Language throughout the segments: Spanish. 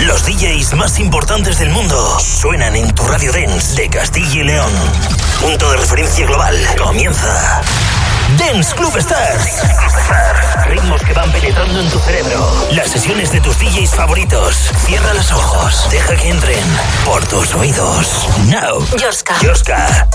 Los DJs más importantes del mundo suenan en tu radio dance de Castilla y León. Punto de referencia global. Comienza. Dance Club Stars. Ritmos que van penetrando en tu cerebro. Las sesiones de tus DJs favoritos. Cierra los ojos. Deja que entren por tus oídos. Now. Yoska. Yoska.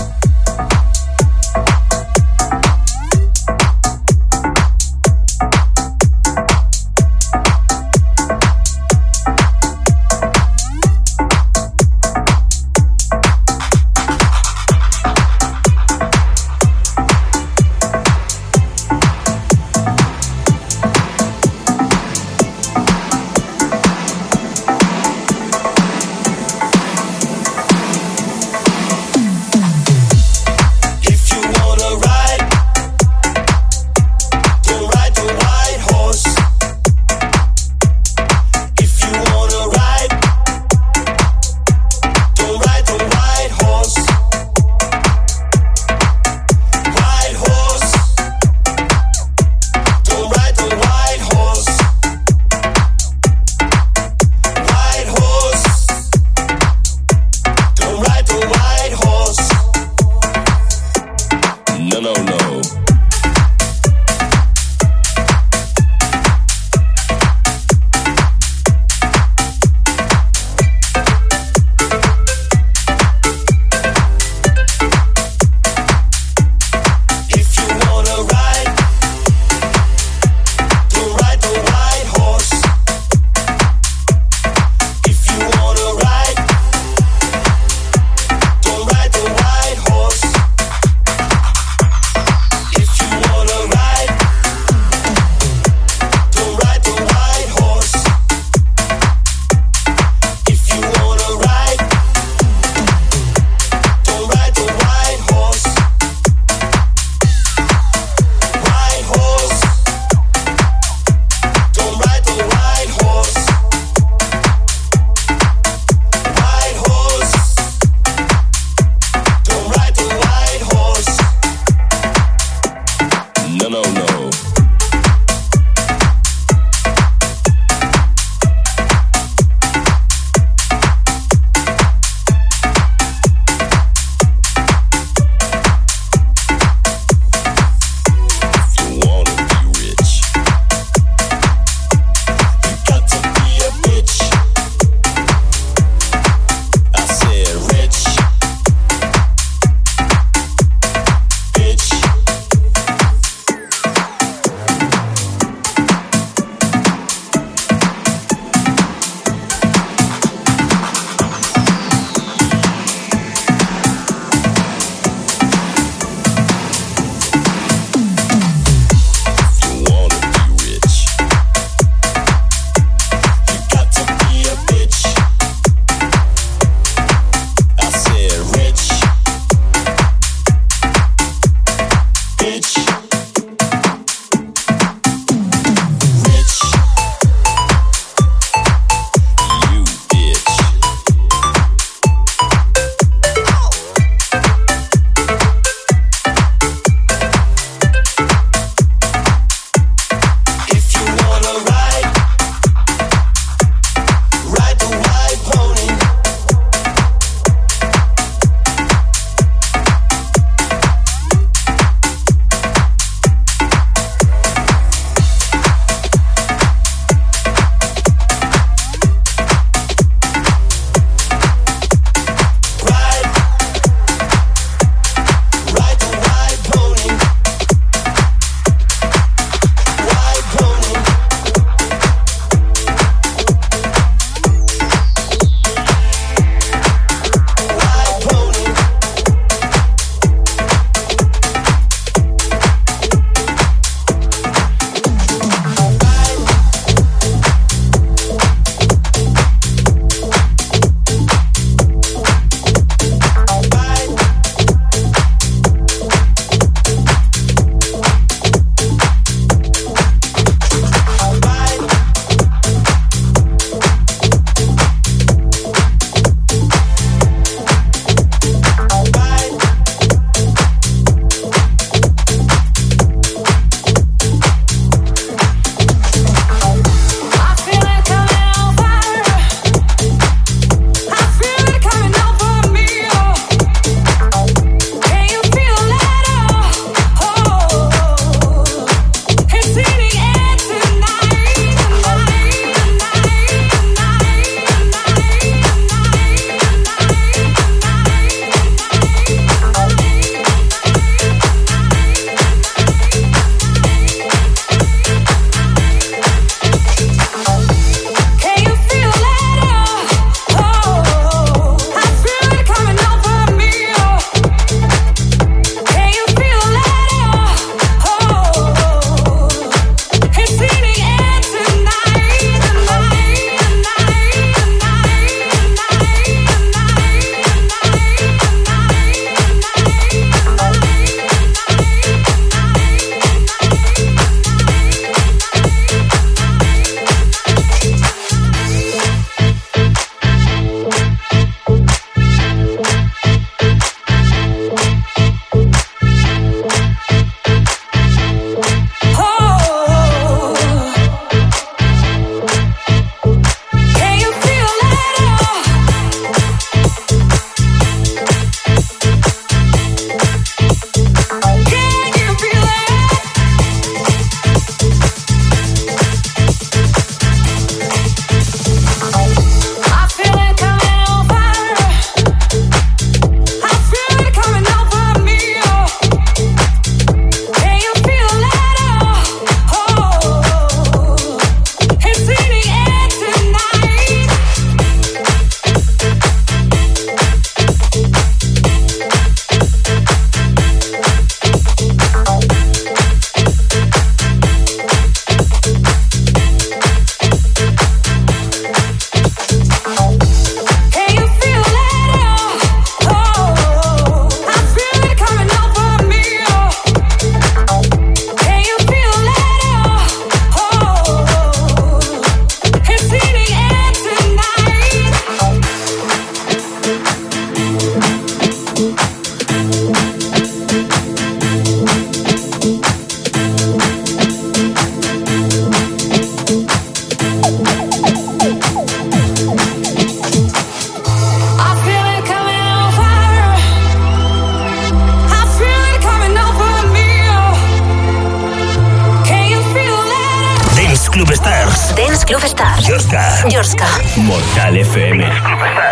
Mortal FM.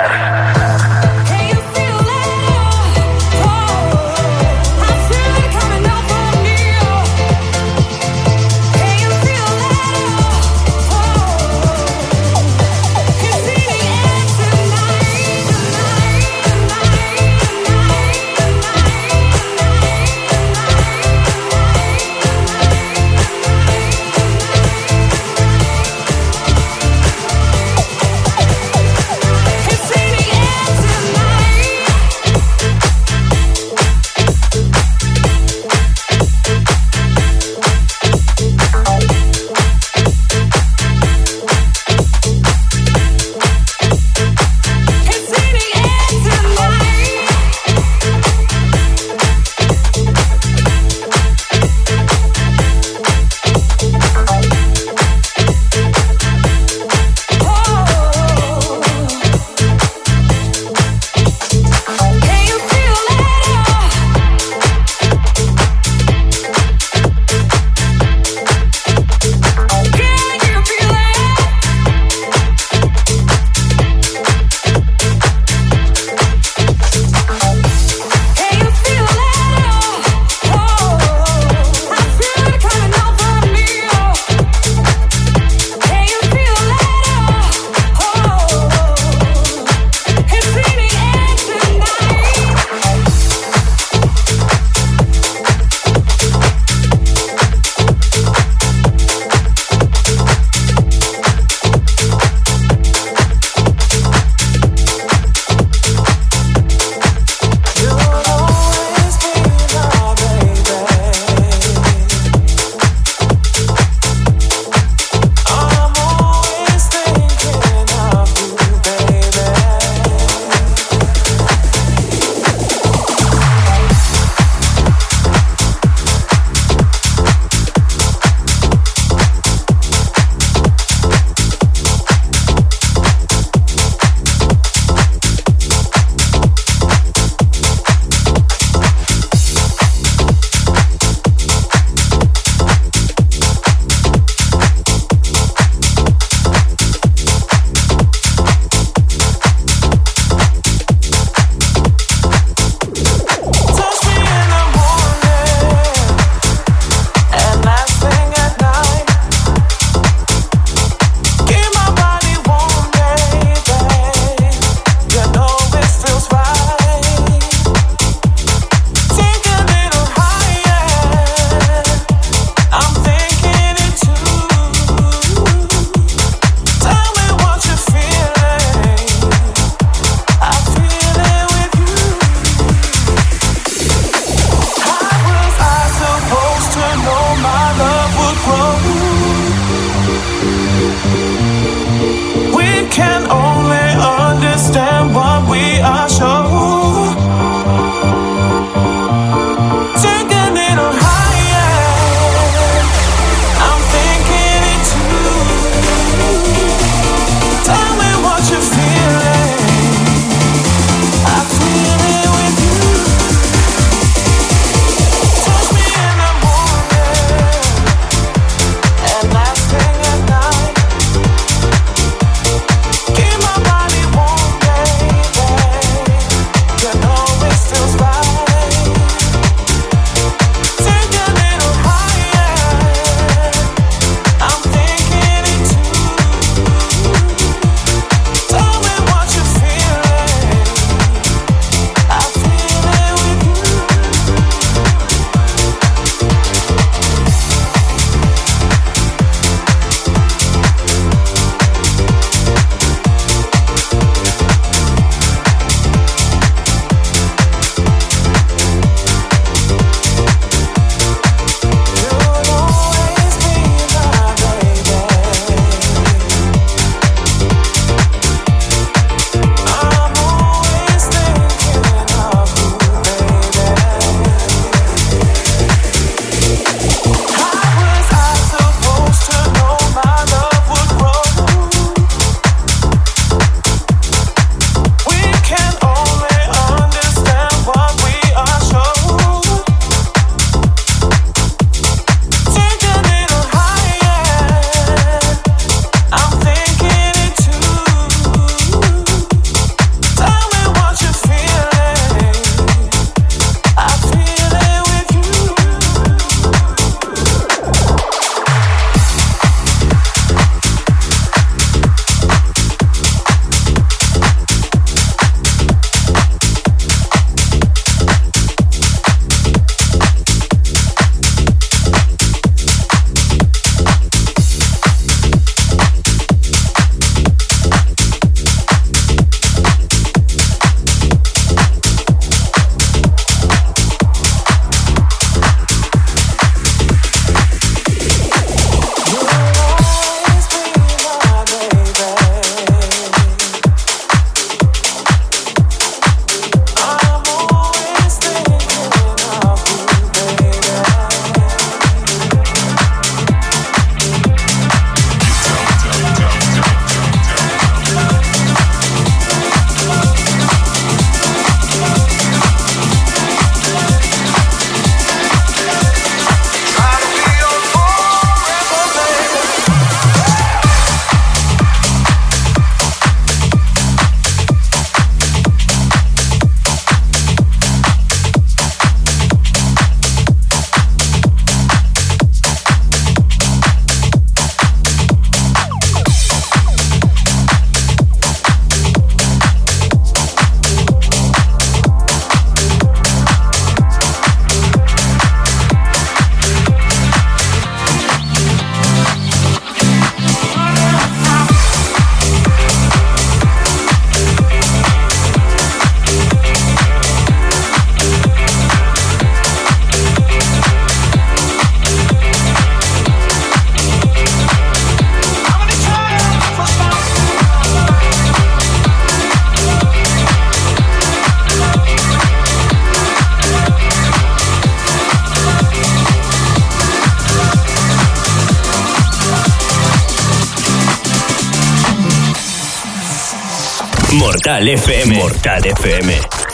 Mortal FM. Mortal FM.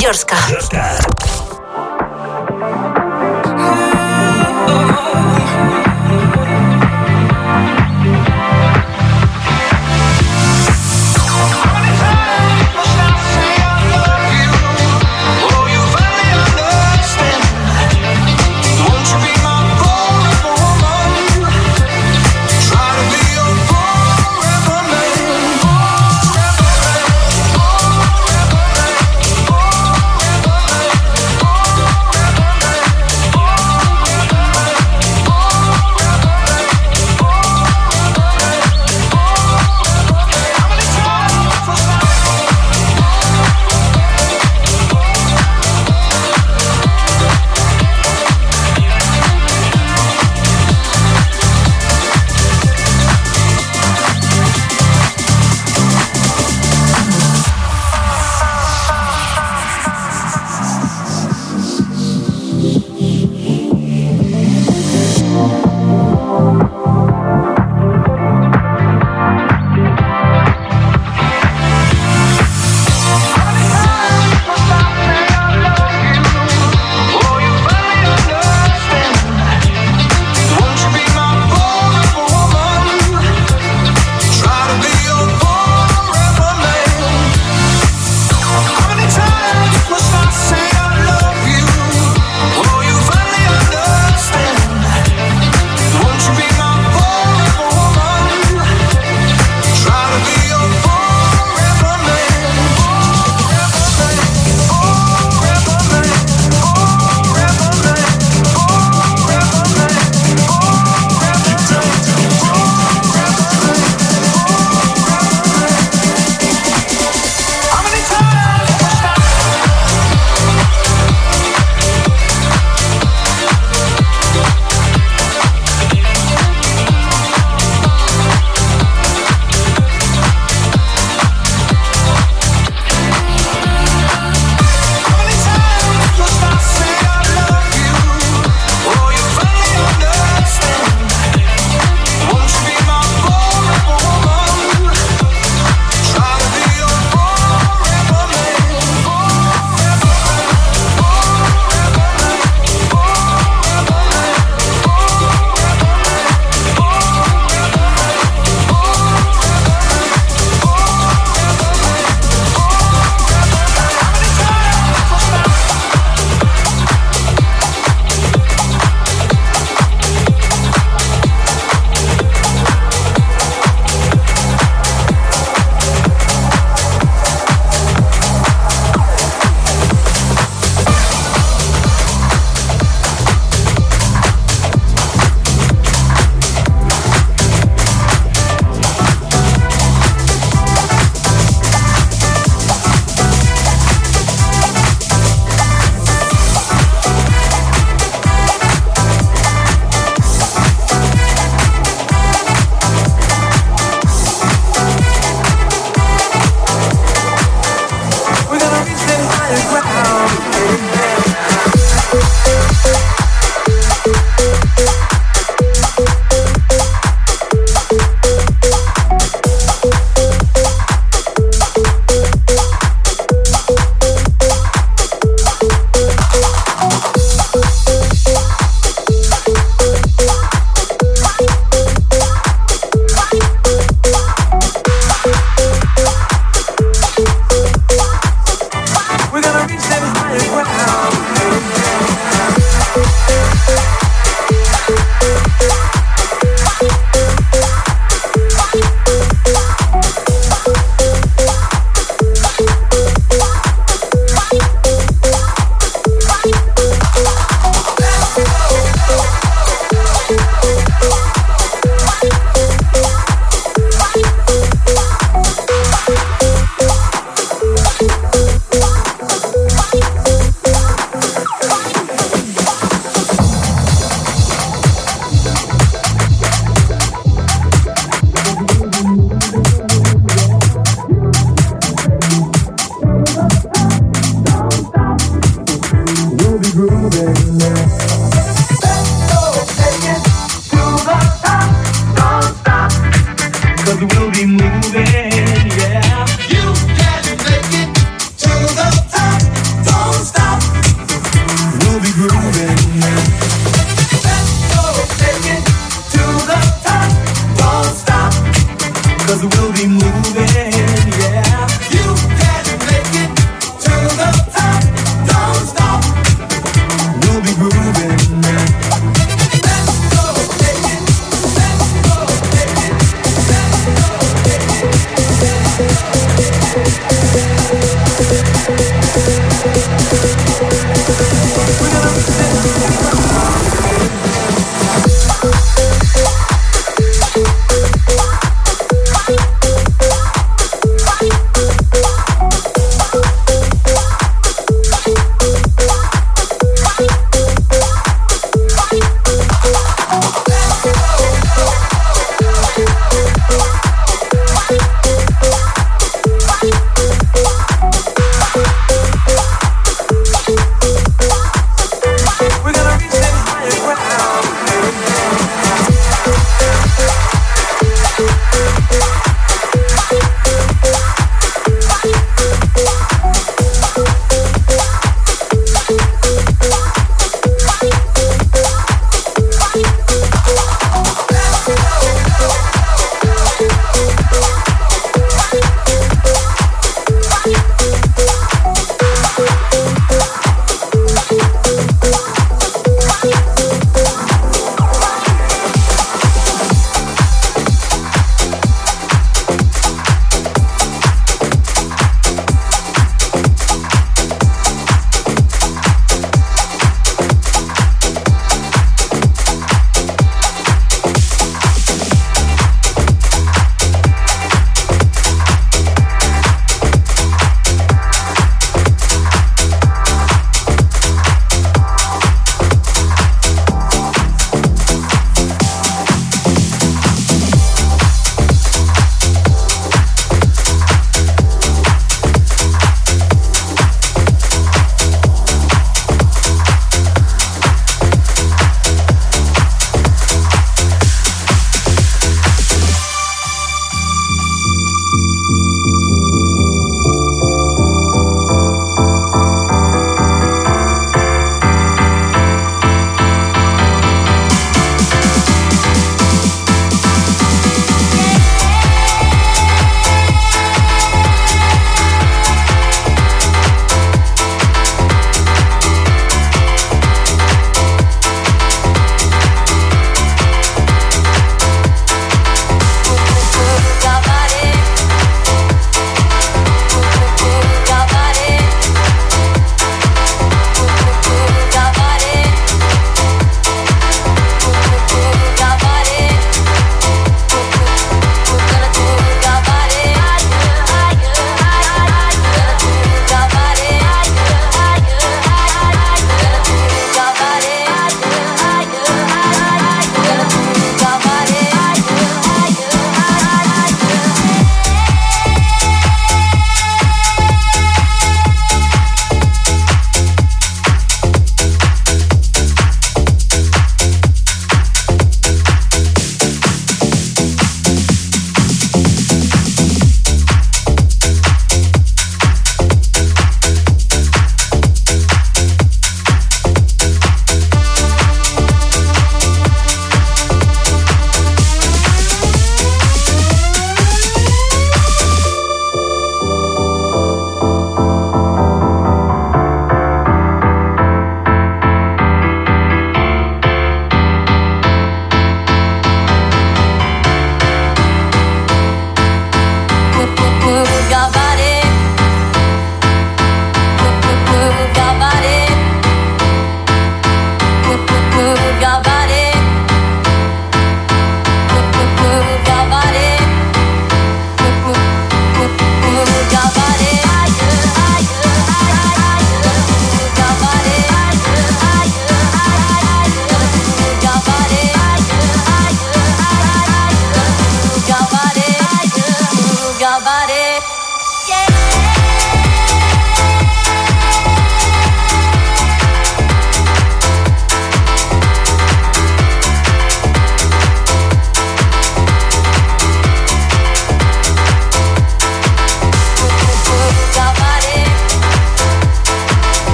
Yorska.